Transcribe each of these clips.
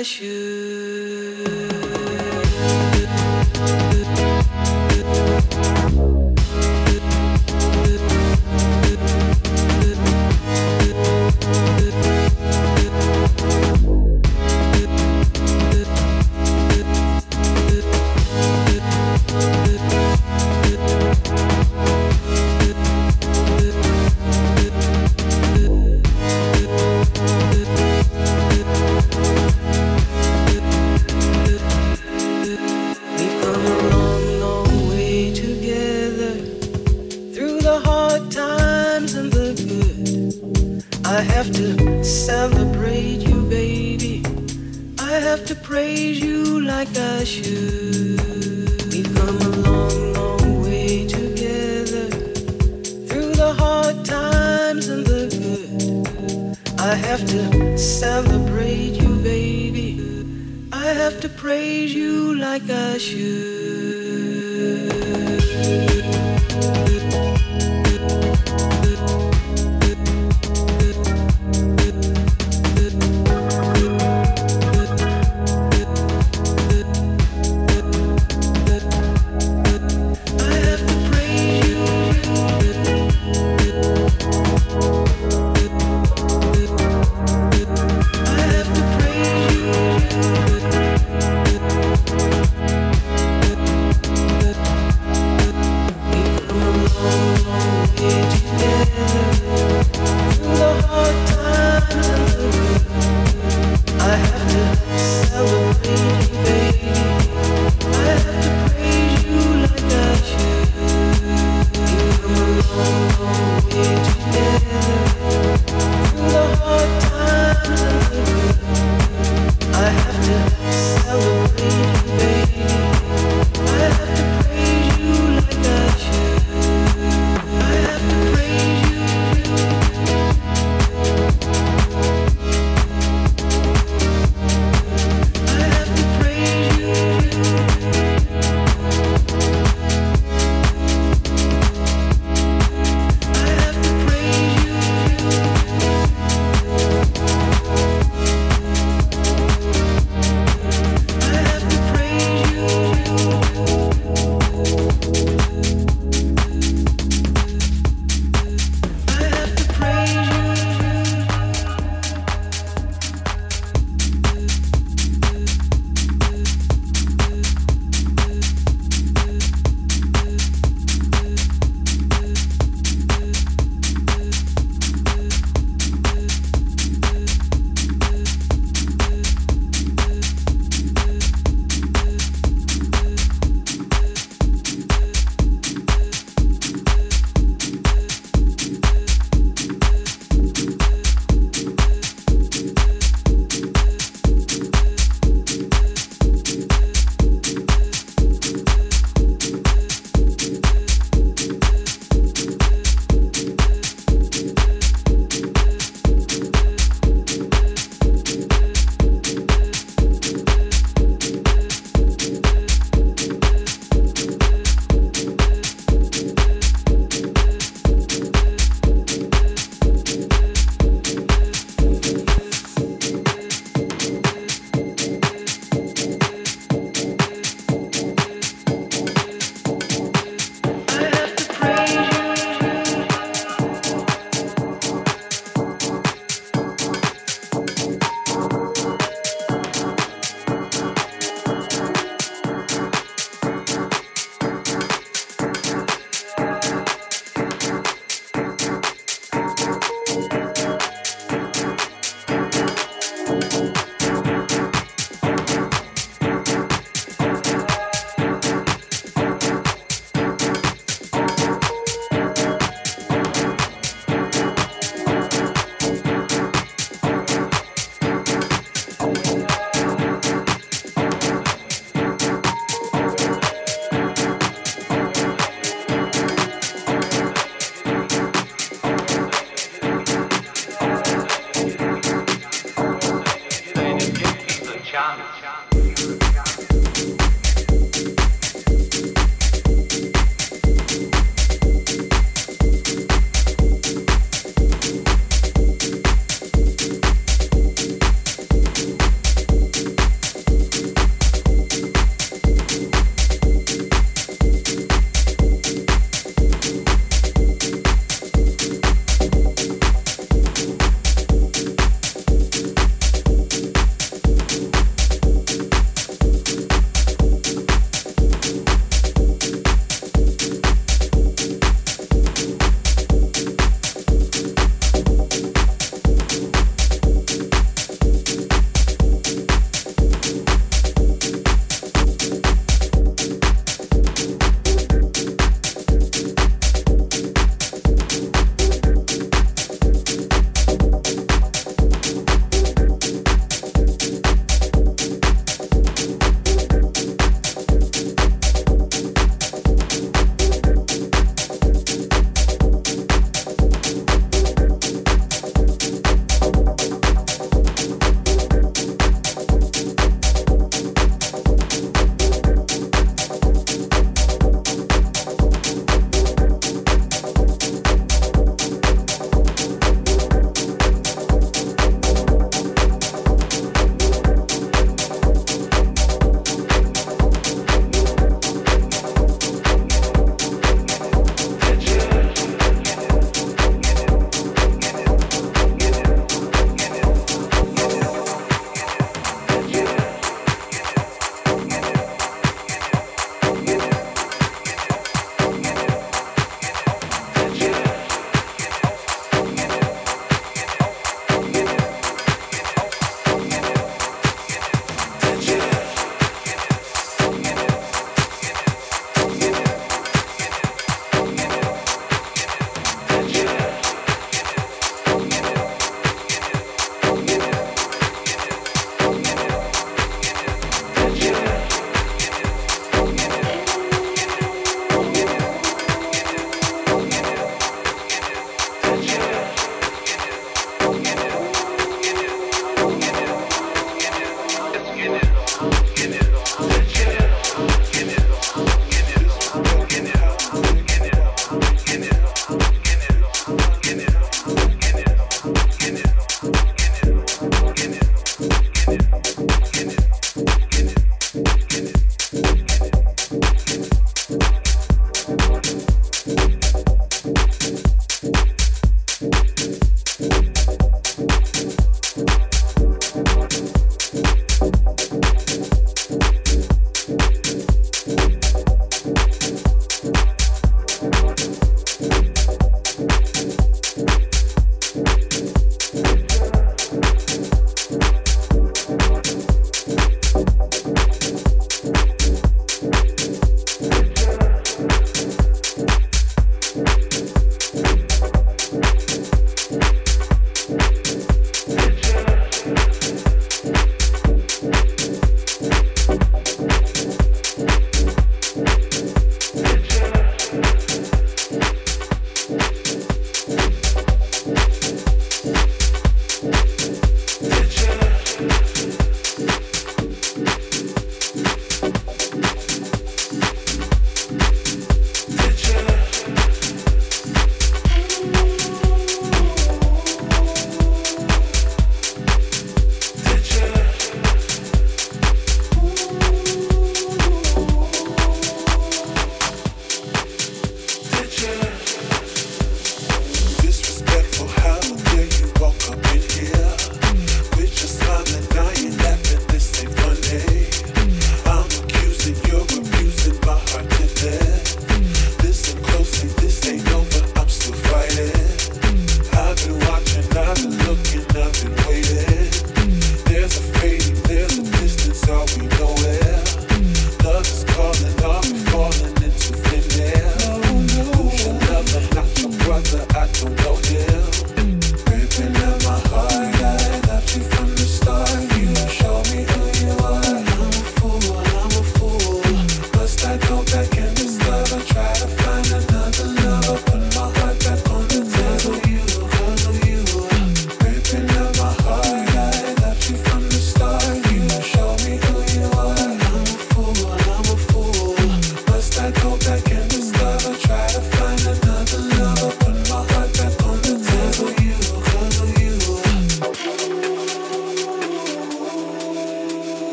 precious.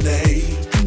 Into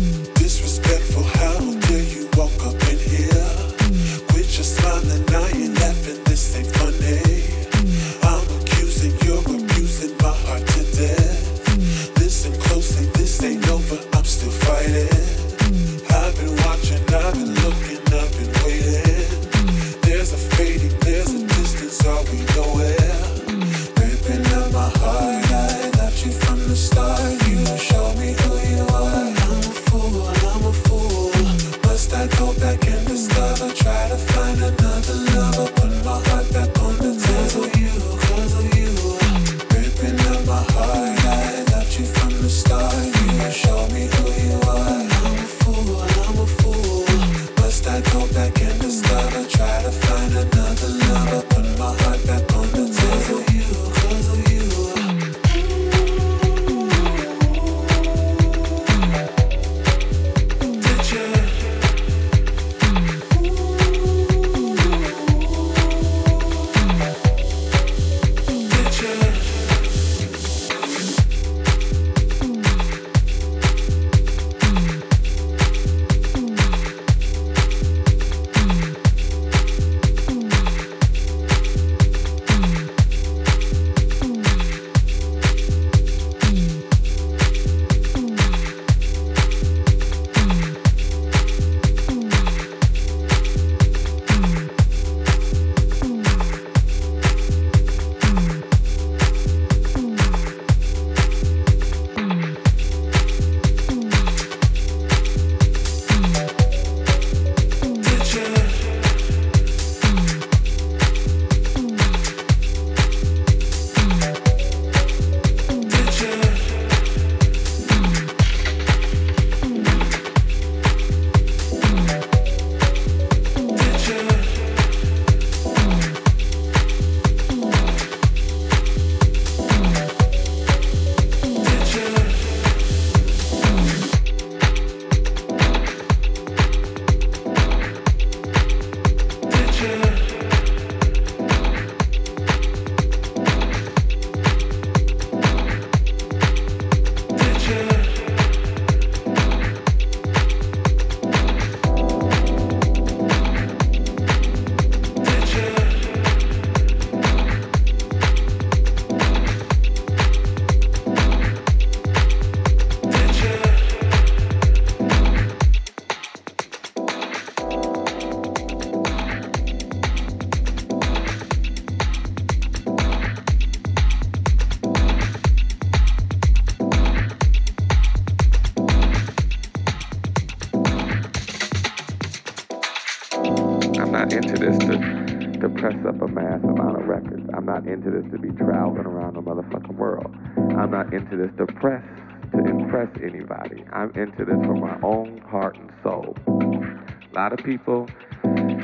into this from my own heart and soul. A lot of people,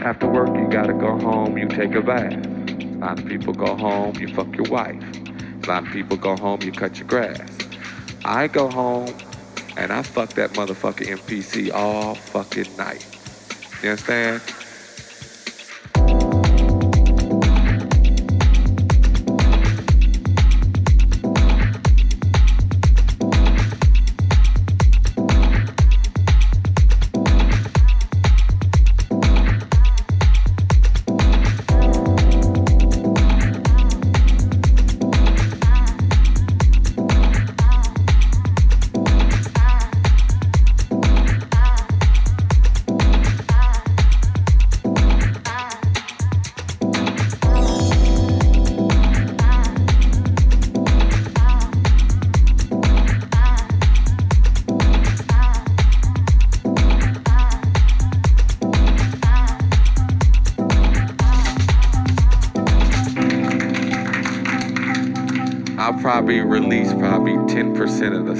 after work, you gotta go home, you take a bath. A lot of people go home, you fuck your wife. A lot of people go home, you cut your grass. I go home and I fuck that motherfucker MPC all fucking night. You understand?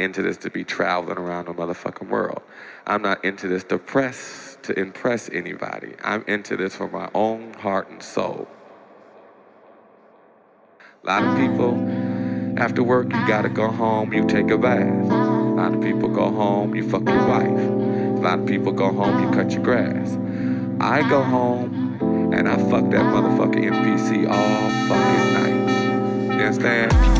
Into this to be traveling around the motherfucking world. I'm not into this to press to impress anybody. I'm into this for my own heart and soul. A lot of people, after work, you gotta go home, you take a bath. A lot of people go home, you fuck your wife. A lot of people go home, you cut your grass. I go home and I fuck that motherfucking MPC all fucking night. You understand?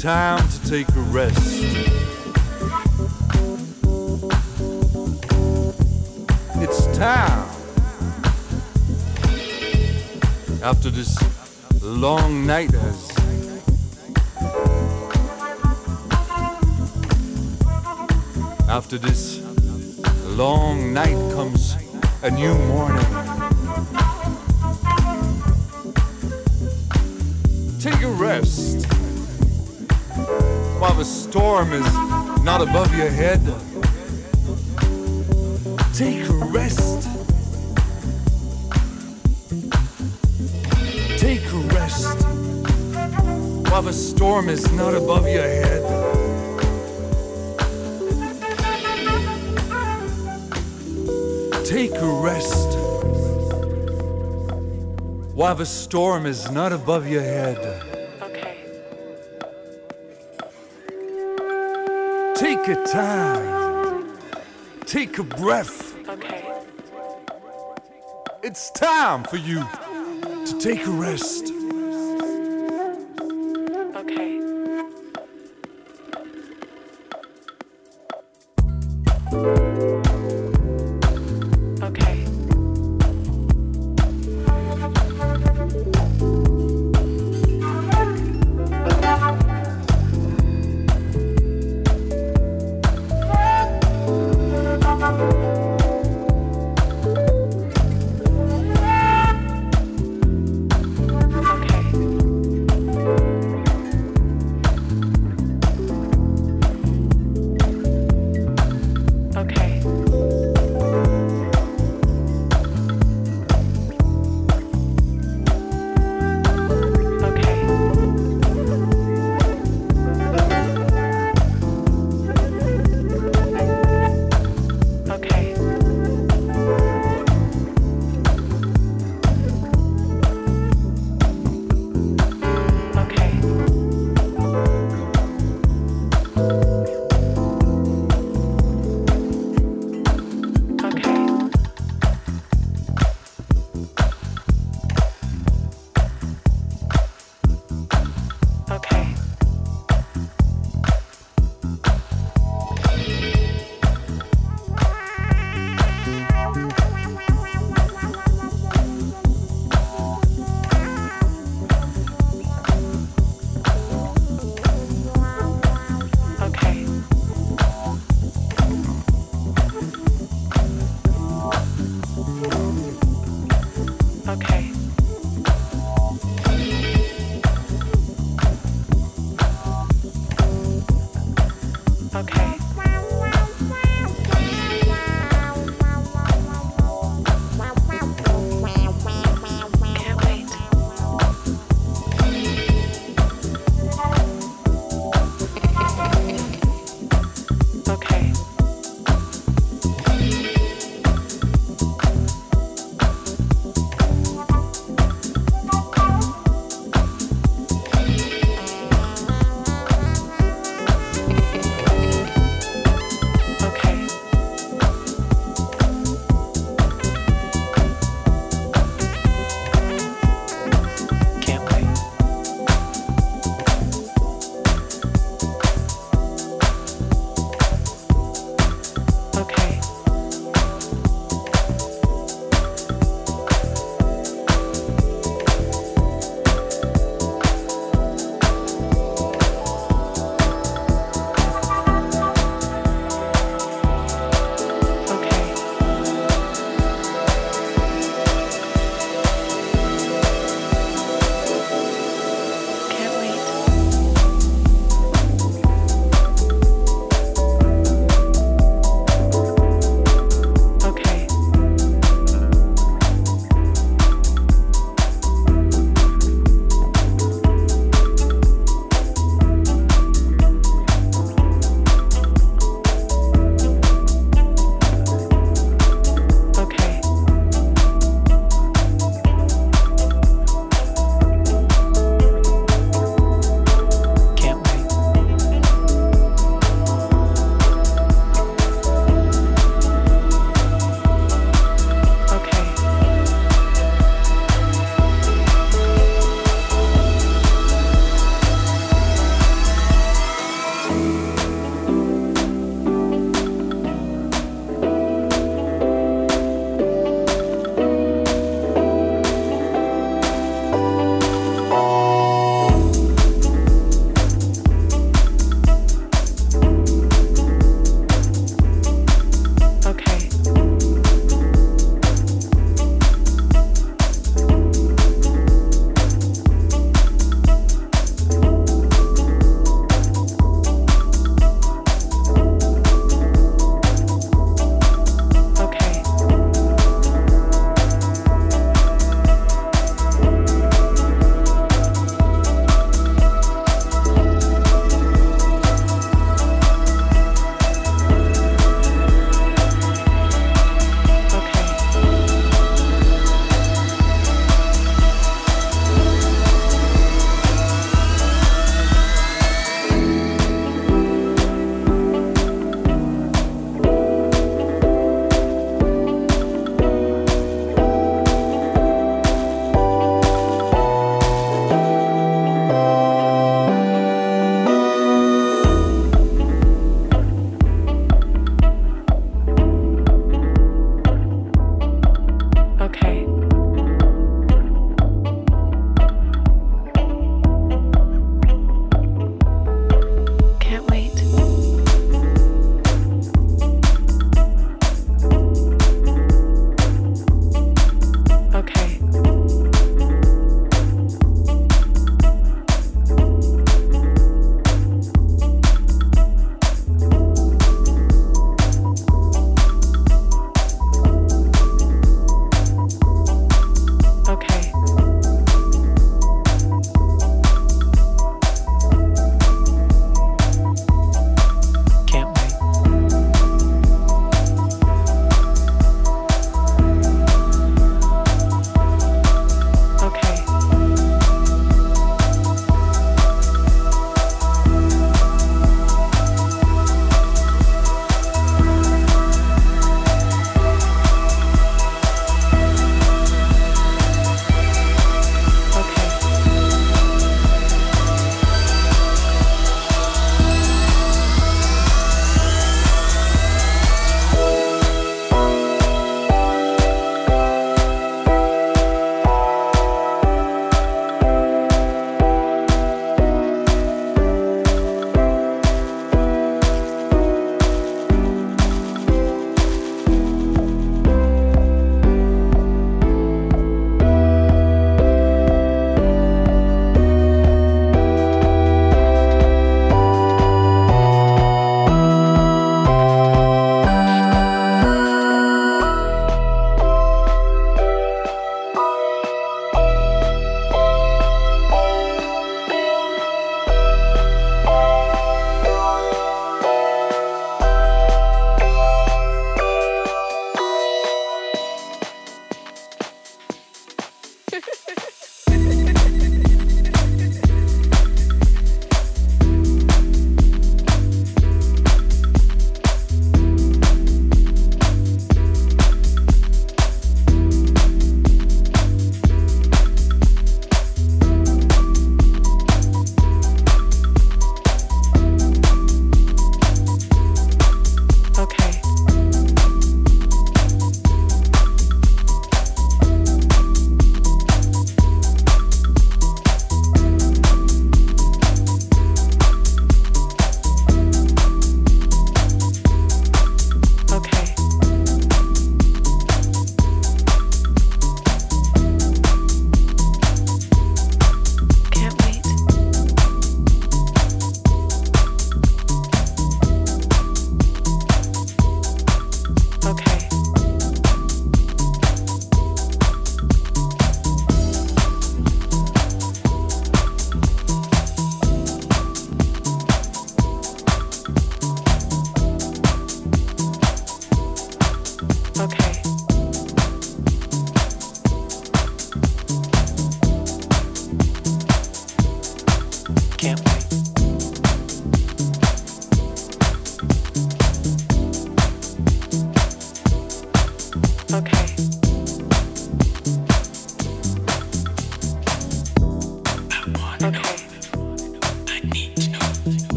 Time to take a rest. It's time. After this long night has After this long night comes a new morning. Storm is not above your head. Take a rest. Take a rest while the storm is not above your head. Take a rest while the storm is not above your head. Time. Take a breath. Okay. It's time for you to take a rest.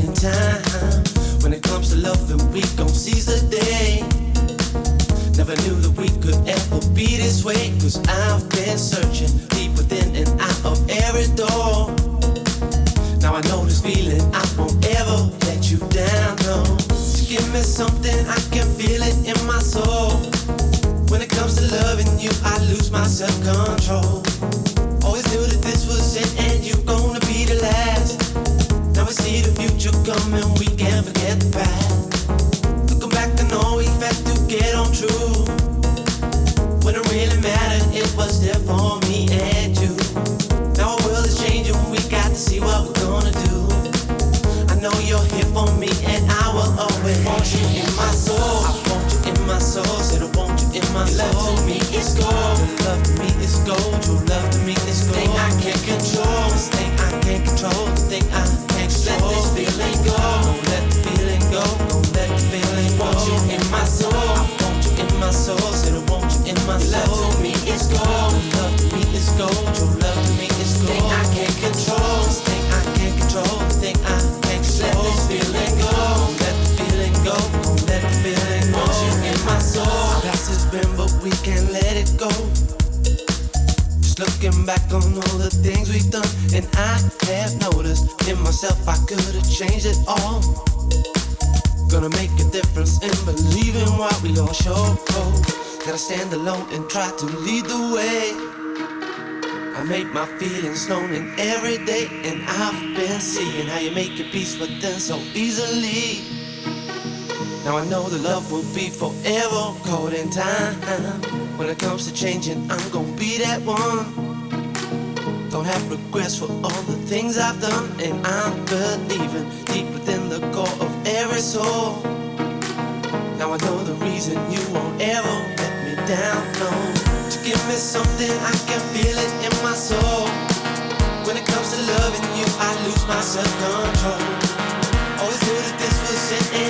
in time. When it comes to loving, we gon' seize the day. Never knew that we could ever be this way. Cause I've been searching deep within and out of every door. Now I know this feeling, I won't ever let you down, no. So give me something, I can feel it in my soul. When it comes to loving you, I lose my self control. Always knew that this was it, and you gonna we see the future coming, we can't forget the past. Looking back, I know we had to get on true. When it really mattered, it was there for me and you. Now our world is changing, we got to see what we're gonna do. I know you're here for me, and I will always want you in my soul. I want you in my soul, said I want you in my soul. Love to me is gold, your love to me is gold, Just looking back on all the things we've done, and I have noticed in myself I could have changed it all. Gonna make a difference in believing what we all show. Gotta stand alone and try to lead the way. I make my feelings known in every day, and I've been seeing how you make your peace with them so easily. Now I know the love will be forever caught in time. When it comes to changing, I'm gonna be that one. Don't have regrets for all the things I've done, and I'm believing deep within the core of every soul. Now I know the reason you won't ever let me down, no. To give me something, I can feel it in my soul. When it comes to loving you, I lose my self control. Always knew that this was it, and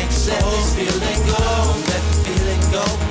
Let this feeling go, let the feeling go,